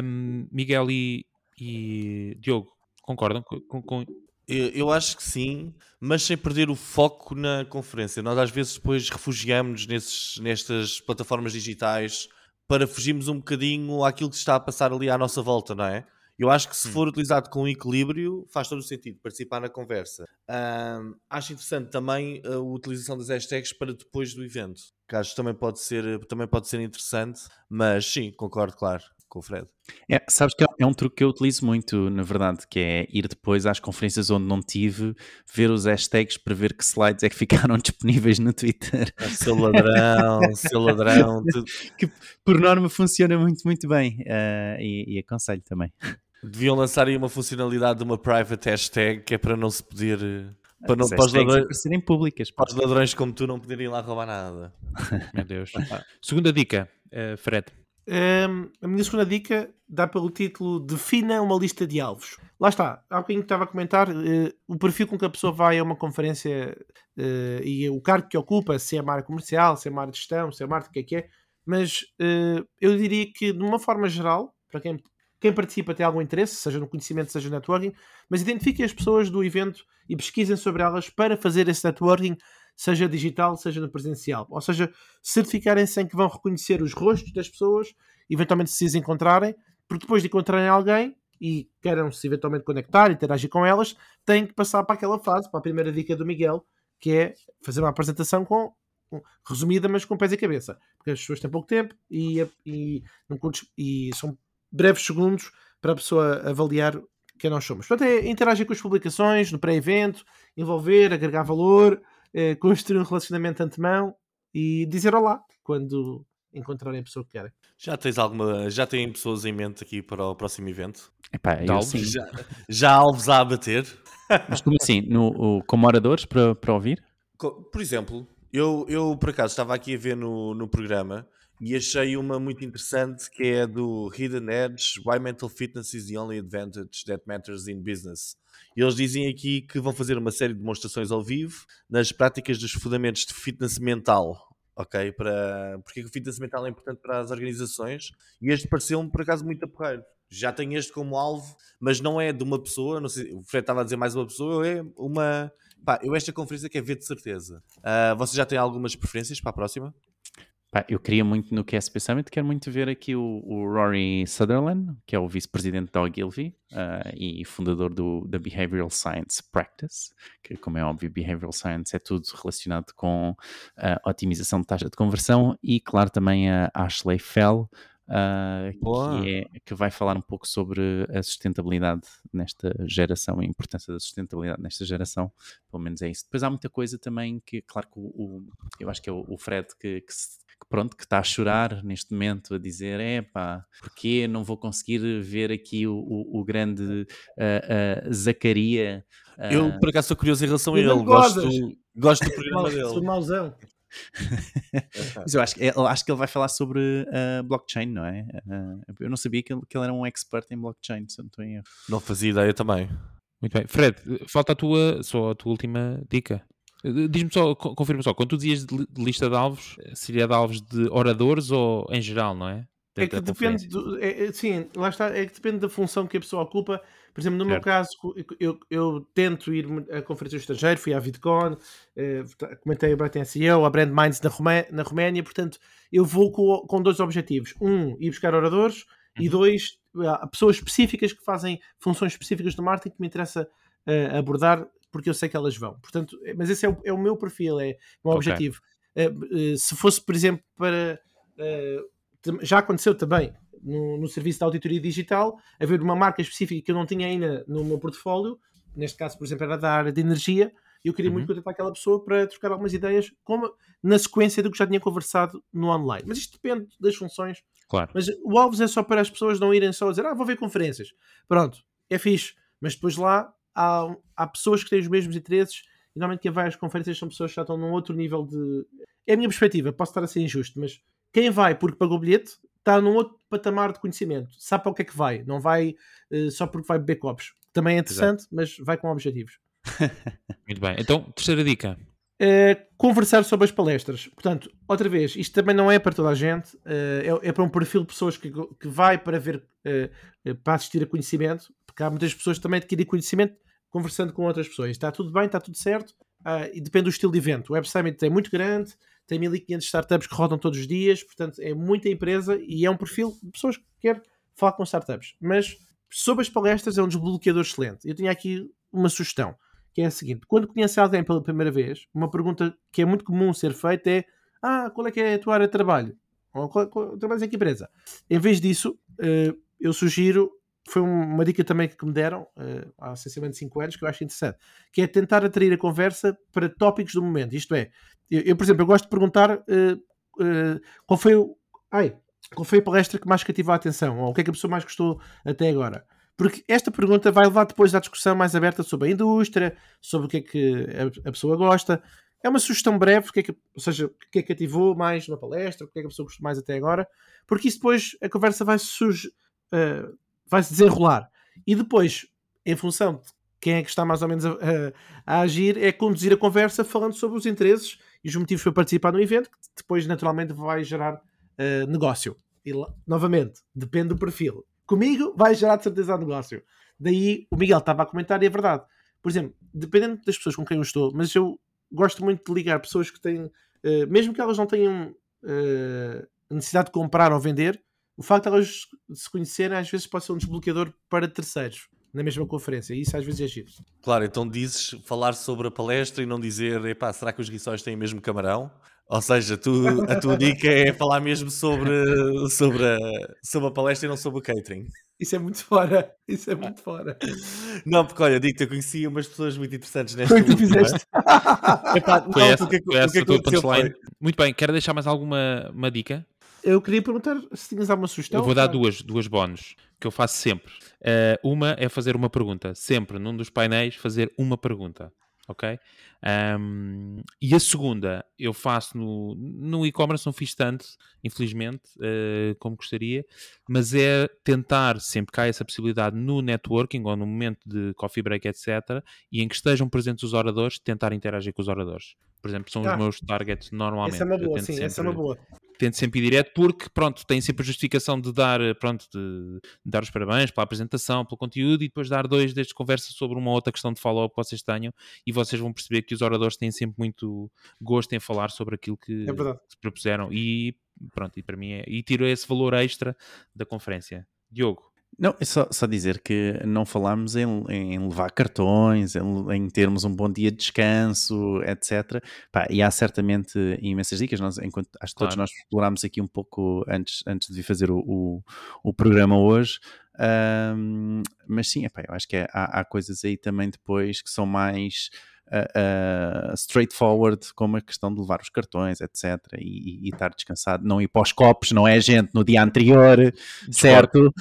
Um, Miguel e, e Diogo, concordam com, com- Eu, acho que sim, mas sem perder o foco na conferência. Nós às vezes depois refugiamos nesses, nestas plataformas digitais para fugirmos um bocadinho àquilo que está a passar ali à nossa volta, não é? Eu acho que se Hum. for utilizado com equilíbrio, faz todo o sentido participar na conversa. Ahm, acho interessante também a utilização das hashtags para depois do evento. Que acho que também pode ser, também pode ser interessante, mas sim, concordo, claro, com o Fred. É, sabes que é- é um truque que eu utilizo muito, na verdade, que é ir depois às conferências onde não tive, ver os hashtags para ver que slides é que ficaram disponíveis no Twitter. Ah, Seu ladrão, seu ladrão. tu- Que por norma funciona muito, muito bem. eh, e, e aconselho também. Deviam lançar aí uma funcionalidade de uma private hashtag que é para não se poder. eh, Para, não, para, os ladrões, aparecerem públicas. pá. para os ladrões como tu não poderem ir lá roubar nada. Meu Deus. Segunda dica, uh, Fred. Hum, a minha segunda dica dá pelo título Defina uma lista de alvos. Lá está, há bocadinho que estava a comentar eh, o perfil com que a pessoa vai a uma conferência eh, e o cargo que ocupa, se é uma área comercial, se é uma área de gestão, se é marketing, o que é que é. Mas eh, eu diria que, de uma forma geral, para quem, quem participa tem algum interesse, seja no conhecimento, seja no networking, mas identifiquem as pessoas do evento e pesquisem sobre elas para fazer esse networking, seja digital, seja no presencial. Ou seja, certificarem-se em que vão reconhecer os rostos das pessoas, eventualmente se as encontrarem, porque depois de encontrarem alguém e queiram se eventualmente conectar, interagir com elas, têm que passar para aquela fase, para a primeira dica do Miguel, que é fazer uma apresentação com resumida, mas com pés e cabeça, porque as pessoas têm pouco tempo e, e, e são breves segundos para a pessoa avaliar quem nós somos. Portanto, é interagir com as publicações, no pré-evento, envolver, agregar valor, é, construir um relacionamento de antemão e dizer olá quando encontrarem a pessoa que querem. Já tens alguma. Já têm pessoas em mente aqui para o próximo evento? Epá, eu sim. Já, já há alvos a abater? Mas como assim? No, o- como oradores para, para ouvir? Por exemplo, eu, eu por acaso estava aqui a ver no, no programa e achei uma muito interessante que é do Hidden Edge Why Mental Fitness is the Only Advantage That Matters in Business. E eles dizem aqui que vão fazer uma série de demonstrações ao vivo nas práticas dos fundamentos de fitness mental. Ok? Para... Porque que o fitness mental é importante para as organizações? E este pareceu-me por acaso muito aporreiro. Já tenho este como alvo, mas não é de uma pessoa, não sei, o Fred estava a dizer mais uma pessoa, é uma, Pá, eu esta conferência quero ver de certeza. Ah, vocês já têm algumas preferências para a próxima? Pá, eu queria muito no QSP Summit, quero muito ver aqui o, o Rory Sutherland, que é o vice-presidente da Ogilvy ah, e fundador do, da Behavioral Science Practice, que como é óbvio, Behavioral Science é tudo relacionado com a otimização de taxa de conversão e claro também a Ashley Fell, ah, Boa. que, é, que vai falar um pouco sobre a sustentabilidade nesta geração, a importância da sustentabilidade nesta geração, pelo menos é isso. Depois há muita coisa também que, claro que o, o- eu acho que é o, o Fred que, que se- que pronto, que está a chorar neste momento, a dizer, é pá, porquê não vou conseguir ver aqui o, o, o grande ah, ah, Zacaria ah, Eu, por acaso, estou curioso em relação a ele. Gosto, gosto do programa Sou dele. mauzão. Mas eu acho, que- eu acho que ele vai falar sobre ah, blockchain, não é? Ah, eu não sabia que ele, que ele era um expert em blockchain, se eu não estou em erro. Não fazia ideia também. Muito bem. Fred, falta a tua, só a tua última dica. Eh, Diz-me só, co- confirma só, quando tu dizias de li- de lista de alvos, eh, seria de alvos de oradores ou em geral, não é? É que depende, do, é, é- sim, lá está, é que depende da função que a pessoa ocupa. Por exemplo, no meu caso, eu, eu tento ir a conferências do estrangeiro, fui à VidCon, eh, comentei a Brighton SEO, a Brand Minds na, Romé- na Roménia, portanto, eu vou com, com dois objetivos. Um, ir buscar oradores, e Uhum. dois, há pessoas específicas que fazem funções específicas do marketing que me interessa eh, abordar, porque eu sei que elas vão. Portanto, é- mas esse é o, é o meu perfil, é o meu Ok. objetivo. Eh, eh, se fosse, por exemplo, para. tam- já aconteceu também no, no serviço de auditoria digital haver uma marca específica que eu não tinha ainda no meu portfólio, neste caso, por exemplo, era da área de energia, e eu queria Uhum. muito contactar aquela pessoa para trocar algumas ideias como, na sequência do que já tinha conversado no online. Mas isto depende das funções. Claro. Mas o Alves é só para as pessoas não irem só a dizer, ah, vou ver conferências. Pronto, é fixe. Mas depois lá há, há pessoas que têm os mesmos interesses e normalmente quem vai às conferências são pessoas que já estão num outro nível de. É a minha perspectiva, posso estar a ser injusto, mas quem vai porque pagou o bilhete está num outro patamar de conhecimento, sabe para o que é que vai, não vai eh, só porque vai beber copos. Também é interessante, mas vai com objetivos. Muito bem. Então, terceira dica. Eh, conversar sobre as palestras. Portanto, outra vez, isto também não é para toda a gente, eh, é, é para um perfil de pessoas que, que vai para ver, para assistir a conhecimento, porque há muitas pessoas que também adquirem conhecimento conversando com outras pessoas. Está tudo bem, está tudo certo, ah, e depende do estilo de evento. O Web Summit é muito grande, tem 1500 startups que rodam todos os dias, portanto é muita empresa e é um perfil de pessoas que quer falar com startups. Mas sobre as palestras é um desbloqueador excelente. Eu tinha aqui uma sugestão, que é a seguinte: quando conhece alguém pela primeira vez, uma pergunta que é muito comum ser feita é: Ah, qual é que é a tua área de trabalho? Ou qual, qual, trabalhas em que empresa? Em vez disso, eh, eu sugiro. Foi um- uma dica também que me deram eh, há sensivelmente 5 anos que eu acho interessante, que é tentar atrair a conversa para tópicos do momento. Isto é, eu, eu, por exemplo, eu gosto de perguntar eh, eh, qual foi o. Ai, qual foi a palestra que mais cativou a atenção? Ou o que é que a pessoa mais gostou até agora? Porque esta pergunta vai levar depois à discussão mais aberta sobre a indústria, sobre o que é que a, a pessoa gosta. É uma sugestão breve, que é que, ou seja, o que é que cativou mais na palestra, o que é que a pessoa gostou mais até agora, porque isso depois a conversa vai se vai se desenrolar. E depois, em função de quem é que está mais ou menos a, a- a agir, é conduzir a conversa falando sobre os interesses e os motivos para participar no evento, que depois naturalmente vai gerar eh, negócio. E novamente, depende do perfil. Comigo vai gerar de certeza negócio. Daí o Miguel estava a comentar e é verdade. Por exemplo, dependendo das pessoas com quem eu estou, mas eu gosto muito de ligar pessoas que têm, eh, mesmo que elas não tenham eh, necessidade de comprar ou vender, o facto de elas se conhecerem às vezes pode ser um desbloqueador para terceiros na mesma conferência. E isso às vezes é giro. Claro, então dizes falar sobre a palestra e não dizer, epá, será que os riçóis têm mesmo camarão? Ou seja, tu, a tua dica é falar mesmo sobre, sobre, a, sobre a palestra e não sobre o catering. Isso é muito fora. Isso é muito fora. Não, porque olha, digo-te, eu conheci umas pessoas muito interessantes nesta Foi o que tu fizeste. Epá, Foi não, essa, porque foi essa o que a tua aconteceu punchline. foi- Muito bem, quero deixar mais alguma uma dica? Eu queria perguntar se tinhas alguma sugestão. Eu vou dar duas, duas bónus que eu faço sempre. Eh, uma é fazer uma pergunta. Sempre, num dos painéis, fazer uma pergunta. Ok? Ahm, e a segunda eu faço no, no e-commerce, não fiz tanto, infelizmente, eh, como gostaria, mas é tentar, sempre que há essa possibilidade no networking ou no momento de coffee break, etc., e em que estejam presentes os oradores, tentar interagir com os oradores. Por exemplo, são Ah. os meus targets normalmente. Essa é uma boa, tento sim, essa é uma sempre- boa. tento sempre ir direto porque, pronto, tem sempre a justificação de dar, pronto, de, de dar os parabéns pela apresentação, pelo conteúdo e depois dar dois destes conversas sobre uma outra questão de follow-up que vocês tenham e vocês vão perceber que os oradores têm sempre muito gosto em falar sobre aquilo que, É que se propuseram e pronto, e para mim é, e tiro esse valor extra da conferência. Diogo, Não, é só, só dizer que não falámos em, em levar cartões, em, em termos um bom dia de descanso, etc. Pá, e há certamente imensas dicas. Nós, enquanto, acho que todos Claro. nós explorámos aqui um pouco antes, antes de vir fazer o, o, o programa hoje. Ahm, mas sim, epá, eu acho que é- há, há coisas aí também depois que são mais ah, straightforward, como a questão de levar os cartões, etc. E, e- e estar descansado, não ir para os copos, não é, gente, no dia anterior, certo?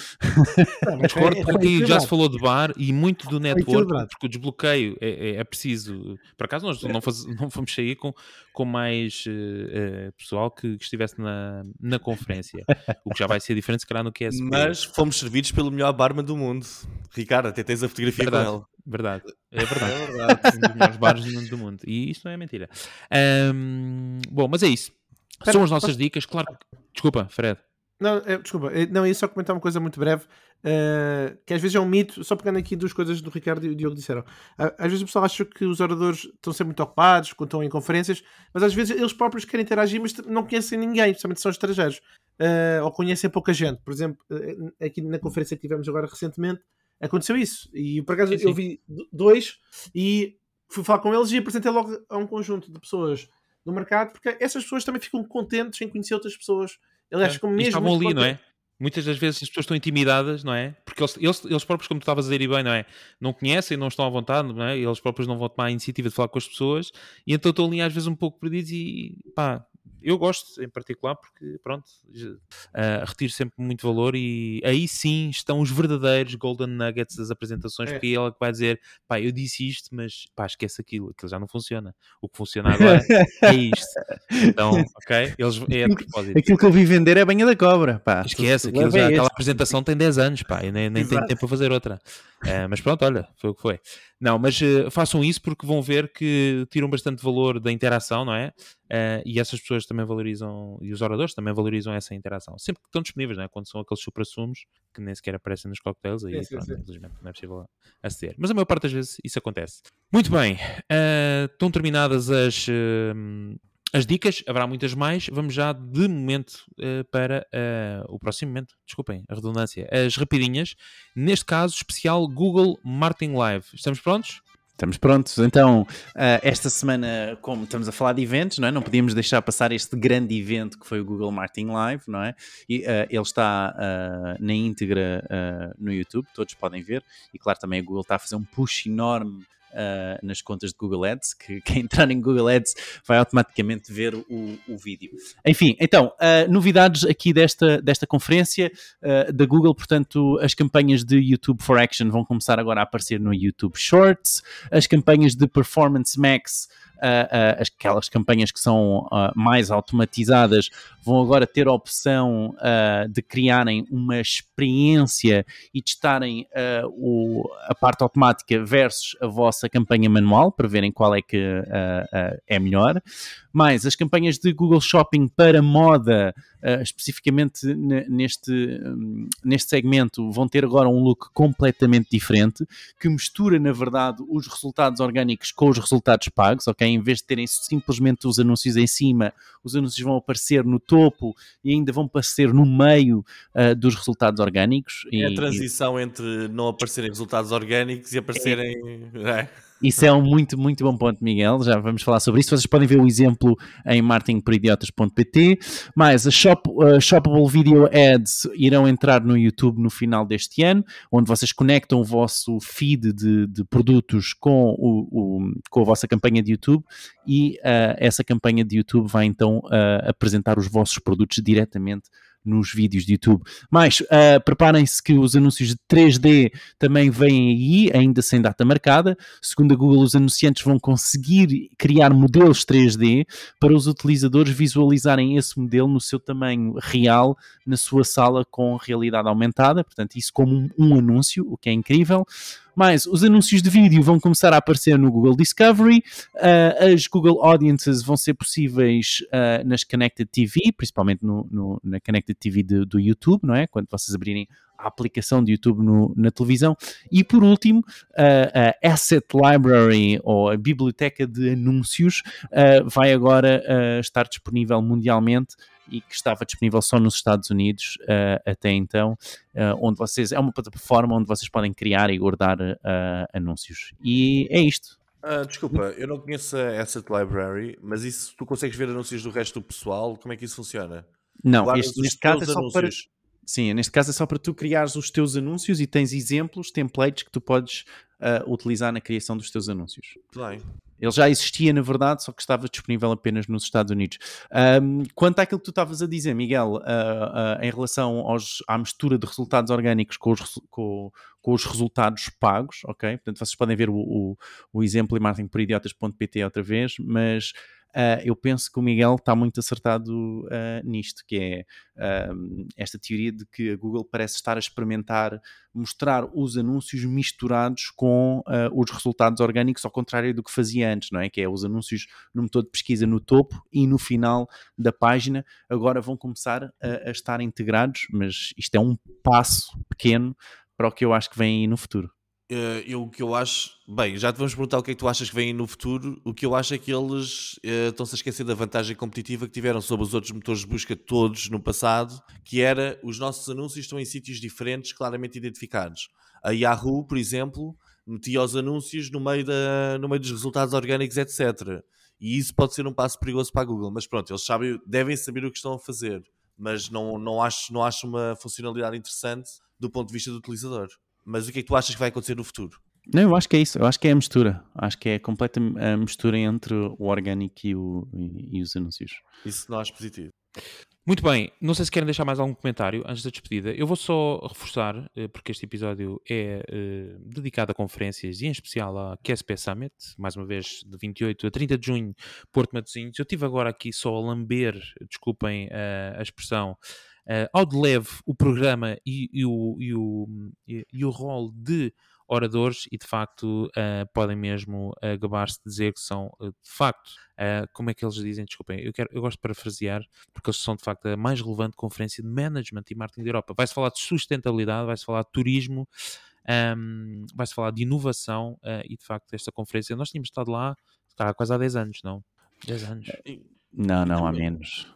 Discordo, É- é porque já se falou de bar e muito do network, porque o desbloqueio é, é- é preciso. Por acaso nós não, faz- não fomos sair com, com mais eh, pessoal que, que estivesse na, na conferência, o que já vai ser diferente, se calhar, no QSP. Mas fomos servidos pelo melhor barman do mundo. Ricardo, até tens a fotografia Verdade. com ele. Verdade, é verdade. É verdade. um dos melhores bares do mundo- do mundo. E isto não é mentira. Ahm, bom, mas é isso. Espera, São as nossas dicas, claro. Desculpa, Fred. Não, é, desculpa, é, não, ia só comentar uma coisa muito breve, eh, que às vezes é um mito, só pegando aqui duas coisas do Ricardo e o Diogo disseram. Às vezes o pessoal acha que os oradores estão sempre muito ocupados quando estão em conferências, mas às vezes eles próprios querem interagir, mas não conhecem ninguém, principalmente são estrangeiros, eh, ou conhecem pouca gente. Por exemplo, eh, aqui na conferência que tivemos agora recentemente, aconteceu isso. E por acaso Sim, sim. eu vi do- dois e fui falar com eles e apresentei logo a um conjunto de pessoas do mercado, porque essas pessoas também ficam contentes em conhecer outras pessoas. Aliás, ficam E mesmo estavam ali, não é? Muitas das vezes as pessoas estão intimidadas, não é? Porque eles, eles, eles próprios, como tu estavas a dizer e bem, não é? Não conhecem, não estão à vontade, não é? Eles próprios não vão tomar a iniciativa de falar com as pessoas e então estão ali às vezes um pouco perdidos e pá, eu gosto em particular porque, pronto, uh, retiro sempre muito valor e aí sim estão os verdadeiros golden nuggets das apresentações, É. porque é ela que vai dizer, pá, eu disse isto, mas pá, esquece aquilo, aquilo já não funciona. O que funciona agora é isto. Então, ok? Eles, é propósito. Aquilo que eu vi vender é a banha da cobra, pá. Esquece, aquilo já, aquela apresentação tem 10 anos, pá, e nem, nem tenho tempo para fazer outra. Eh, mas pronto, olha, foi o que foi. Não, mas eh, façam isso porque vão ver que tiram bastante valor da interação, não é? Eh, e essas pessoas também valorizam, e os oradores também valorizam essa interação. Sempre que estão disponíveis, não é? Quando são aqueles supra-sumos que nem sequer aparecem nos cocktails, aí Sim, pronto, sim. infelizmente não é possível aceder. Mas a maior parte das vezes isso acontece. Muito bem, estão terminadas as. Eh, as dicas, haverá muitas mais. Vamos já de momento eh, para eh, o próximo momento. Desculpem a redundância. As rapidinhas. Neste caso, especial Google Marketing Live. Estamos prontos? Estamos prontos. Então, ah, esta semana, como estamos a falar de eventos, não é? Não podíamos deixar passar este grande evento que foi o Google Marketing Live, não é? E ah, ele está ah, na íntegra ah, no YouTube, todos podem ver. E claro, também a Google está a fazer um push enorme ah, nas contas de Google Ads, que quem entrar em Google Ads vai automaticamente ver o, o vídeo. Enfim, então, ah, novidades aqui desta, desta conferência uh, da Google, portanto, as campanhas de YouTube for Action vão começar agora a aparecer no YouTube Shorts, as campanhas de Performance Max, uh, uh, aquelas campanhas que são uh, mais automatizadas, vão agora ter a opção uh, de criarem uma experiência e testarem uh, o, a parte automática versus a vossa campanha manual, para verem qual é que é melhor. Mais as campanhas de Google Shopping para moda, uh, especificamente ne- neste, um, neste segmento, vão ter agora um look completamente diferente, que mistura, na verdade, os resultados orgânicos com os resultados pagos, ok? Em vez de terem simplesmente os anúncios em cima, os anúncios vão aparecer no topo e ainda vão aparecer no meio uh, dos resultados orgânicos. É E- a transição entre não aparecerem resultados orgânicos e aparecerem. É. Isso é um muito, muito bom ponto, Miguel. Já vamos falar sobre isso. Vocês podem ver o exemplo em marketingporidiotas.pt. Mas a Shop, uh, Shoppable Video Ads irão entrar no YouTube no final deste ano, onde vocês conectam o vosso feed de, de produtos com, o, o, com a vossa campanha de YouTube e uh, essa campanha de YouTube vai então uh, apresentar os vossos produtos diretamente nos vídeos de YouTube. Mas uh, preparem-se que os anúncios de 3D também vêm aí, ainda sem data marcada. Segundo a Google, os anunciantes vão conseguir criar modelos 3D para os utilizadores visualizarem esse modelo no seu tamanho real na sua sala com realidade aumentada. Portanto, isso como um, um anúncio, o que é incrível. Mas os anúncios de vídeo vão começar a aparecer no Google Discovery, uh, as Google Audiences vão ser possíveis uh, nas Connected TV, principalmente no, no, na Connected TV de, do YouTube, não é? Quando vocês abrirem a aplicação de YouTube no, na televisão. E por último, uh, a Asset Library, ou a biblioteca de anúncios, uh, vai agora uh, estar disponível mundialmente e que estava disponível só nos Estados Unidos até então, onde vocês é uma plataforma onde vocês podem criar e guardar anúncios. E é isto. Uh, desculpa, eu não conheço a Asset Library, mas isso tu consegues ver anúncios do resto do pessoal? Como é que isso funciona? Não, este, neste caso é só anúncios. para Sim, neste caso é só para tu criares os teus anúncios e tens exemplos, templates que tu podes uh, utilizar na criação dos teus anúncios. Bem. Ele já existia, na verdade, só que estava disponível apenas nos Estados Unidos. Um, quanto àquilo que tu estavas a dizer, Miguel, uh, uh, em relação aos, à mistura de resultados orgânicos com os, com, com os resultados pagos, ok? Portanto, vocês podem ver o, o, o exemplo em marketingporidiotas.pt outra vez, mas Uh, eu penso que o Miguel está muito acertado uh, nisto, que é uh, esta teoria de que a Google parece estar a experimentar mostrar os anúncios misturados com os resultados orgânicos, ao contrário do que fazia antes, não é? Que é os anúncios no motor de pesquisa no topo e no final da página, agora vão começar a, a estar integrados, mas isto é um passo pequeno para o que eu acho que vem aí no futuro. Uh, eu, o que eu acho, bem, já te vamos perguntar o que é que tu achas que vem no futuro. O que eu acho é que eles uh, estão-se a esquecer da vantagem competitiva que tiveram sobre os outros motores de busca todos no passado, que era os nossos anúncios estão em sítios diferentes, claramente identificados. A Yahoo, por exemplo, metia os anúncios no meio, da, no meio dos resultados orgânicos, etc. E isso pode ser um passo perigoso para a Google, mas pronto, eles sabem, devem saber o que estão a fazer, mas não, não, acho, não acho uma funcionalidade interessante do ponto de vista do utilizador. Mas o que é que tu achas que vai acontecer no futuro? Não, eu acho que é isso. Eu acho que é a mistura. Acho que é a completa a mistura entre o orgânico e, o, e, e os anúncios. Isso não acho positivo. Muito bem, não sei se querem deixar mais algum comentário antes da despedida. Eu vou só reforçar, eh, porque este episódio é uh, dedicado a conferências e em especial à QSP Summit, mais uma vez de 28 a 30 de junho, Porto Matosinhos. Eu tive agora aqui só a lamber, desculpem uh, a expressão, uh, ao de leve o programa e, e o, e, o, e, e o rol de oradores e de facto uh, podem mesmo uh, gabar-se de dizer que são uh, de facto, uh, como é que eles dizem, desculpem, eu, quero, eu gosto de parafrasear porque eles são de facto a mais relevante conferência de management e marketing da Europa. Vai-se falar de sustentabilidade, vai-se falar de turismo, um, ehm, vai-se falar de inovação e de facto esta conferência, nós tínhamos estado lá há quase há 10 anos, não? 10 anos. Não, não, há menos.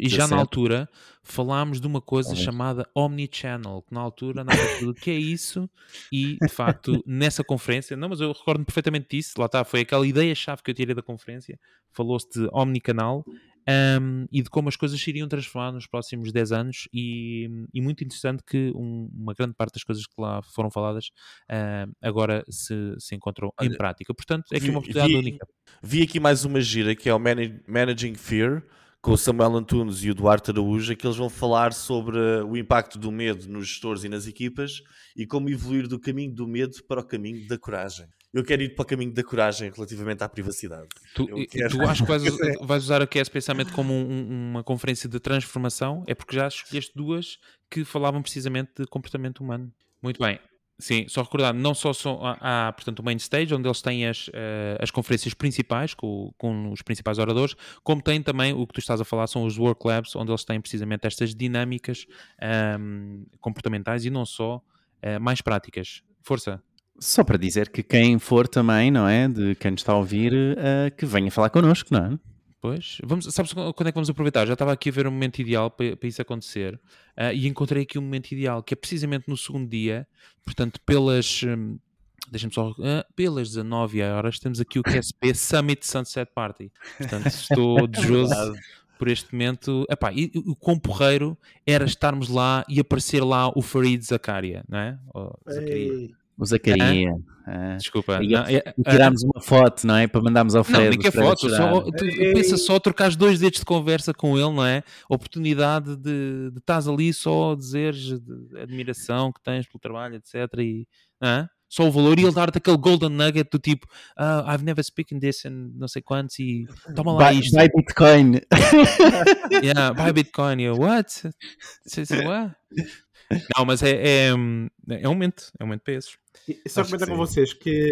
E já na altura falámos de uma coisa chamada Omnichannel, que na altura nada tudo que é isso, e de facto nessa conferência, não, mas eu recordo-me perfeitamente disso, lá está, foi aquela ideia-chave que eu tirei da conferência, falou-se de Omnicanal um, e de como as coisas se iriam transformar nos próximos 10 anos, e, e muito interessante que um, uma grande parte das coisas que lá foram faladas uh, agora se, se encontram Olha, em prática. Portanto, é aqui uma oportunidade vi, única. Vi aqui mais uma gira que é o Managing Fear com o Samuel Antunes e o Duarte Araújo, é que eles vão falar sobre o impacto do medo nos gestores e nas equipas e como evoluir do caminho do medo para o caminho da coragem. Eu quero ir para o caminho da coragem relativamente à privacidade. Tu, quero... tu acho que vais, vais, usar aqui esse pensamento como um, uma conferência de transformação? É porque já escolheste duas que falavam precisamente de comportamento humano. Muito bem. Sim, só recordar, não só são, há, há, portanto, o main stage, onde eles têm as, uh, as conferências principais, com, com os principais oradores, como tem também o que tu estás a falar, são os work labs, onde eles têm precisamente estas dinâmicas um, ehm, comportamentais e não só, uh, mais práticas. Força! Só para dizer que quem for também, não é, de quem está a ouvir, uh, que venha falar connosco, não é? Pois, vamos, sabes quando é que vamos aproveitar? Já estava aqui a ver o um momento ideal para, para isso acontecer uh, e encontrei aqui um momento ideal que é precisamente no segundo dia, portanto, pelas, um, Deixa-me só. ah, pelas 19 horas temos aqui o QSP Summit Sunset Party. Portanto, estou desejoso por este momento. Epá, e, o quão porreiro era estarmos lá e aparecer lá o Farid Zakaria, não é? Ou Zacaria. O Zacaria. ah. Desculpa. E- não, é- tirarmos uma foto, não é? Para mandarmos ao Não, Fred. nem que é foto, só, tu, pensa só trocar dois dedos de conversa com ele, não é? Oportunidade de, de estás ali só a dizeres de admiração que tens pelo trabalho, etc. E, não é? Só o valor e ele dar-te aquele golden nugget do tipo ah, I've never spoken this and não sei quantos e toma lá Buy, isto. buy Bitcoin. yeah, buy Bitcoin. E eu, what? Sei- sei, what? Não, mas é, é, é um momento, é um momento para esses. E Só comentar com vocês que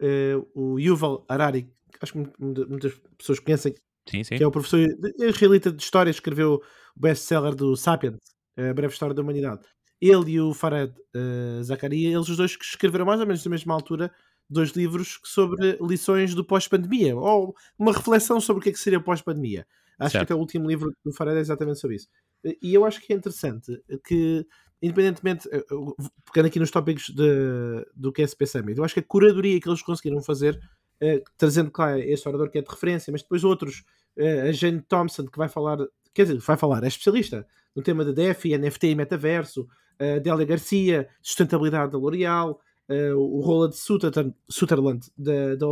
eh, o Yuval Harari, acho que muita- muitas pessoas conhecem, Sim, sim. que é o professor de- israelita de história, escreveu o best-seller do Sapiens, a breve história da humanidade. Ele e o Fared eh, Zakaria, eles os dois que escreveram mais ou menos na mesma altura dois livros sobre lições do pós-pandemia, ou uma reflexão sobre o que é que seria pós-pandemia. Acho Certo. que até o último livro do Fared é exatamente sobre isso. E eu acho que é interessante que, independentemente, eh, pegando aqui nos tópicos de- do QSP Summit, eu acho que a curadoria que eles conseguiram fazer, eh, trazendo, claro, este orador que é de referência, mas depois outros, eh, a Jane Thompson, que vai falar, quer dizer, vai falar, é especialista no tema de DeFi, NFT e metaverso, a Délia Garcia, sustentabilidade da L'Oreal, eh, o Roland Sutherland, Sutherland da, da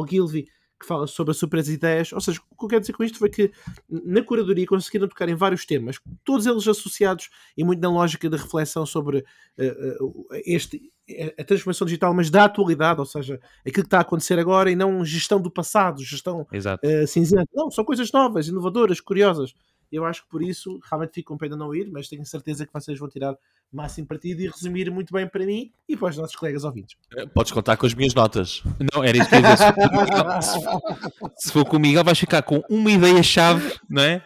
que fala sobre as super ideias. Ou seja, o que eu quero dizer com isto foi que na curadoria conseguiram tocar em vários temas, todos eles associados e muito na lógica da reflexão sobre eh, eh, este, a transformação digital, mas da atualidade, ou seja, aquilo que está a acontecer agora e não gestão do passado, gestão eh, cinzenta. Não, são coisas novas, inovadoras, curiosas. Eu acho que por isso realmente fico com pena não ir, mas tenho certeza que vocês vão tirar o máximo partido e resumir muito bem para mim e para os nossos colegas ouvintes. Podes contar com as minhas notas. Não, era isso que eu ia dizer. Se for com o Miguel- se- for com o Miguel, vais ficar com uma ideia-chave, não é?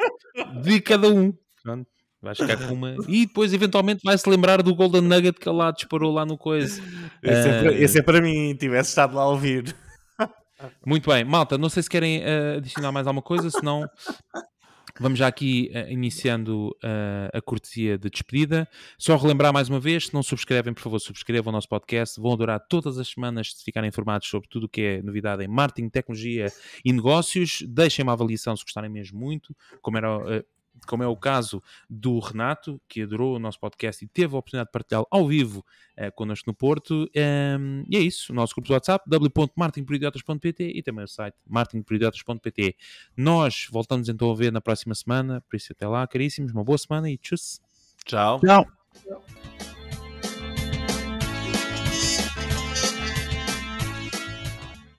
De cada um. Pronto. Vais ficar com uma. E depois, eventualmente, vai-se lembrar do Golden Nugget que ele lá disparou lá no coisa. Esse, é, para, Eh, esse é para mim, tivesse estado lá a ouvir. Muito bem, malta, não sei se querem eh, adicionar mais alguma coisa, senão vamos já aqui eh, iniciando eh, a cortesia de despedida. Só relembrar mais uma vez, se não subscrevem, por favor, subscrevam o nosso podcast. Vão adorar todas as semanas de ficarem informados sobre tudo o que é novidade em marketing, tecnologia e negócios. Deixem uma avaliação se gostarem mesmo muito, como era. eh, como é o caso do Renato, que adorou o nosso podcast e teve a oportunidade de partilhá-lo ao vivo eh, connosco no Porto. Ehm, e é isso, o nosso grupo do WhatsApp, w.martinporidiotas.pt e também o site martinporidiotas.pt. Nós voltamos então a ver na próxima semana, por isso até lá, caríssimos, uma boa semana e tchau. Tchau. Tchau.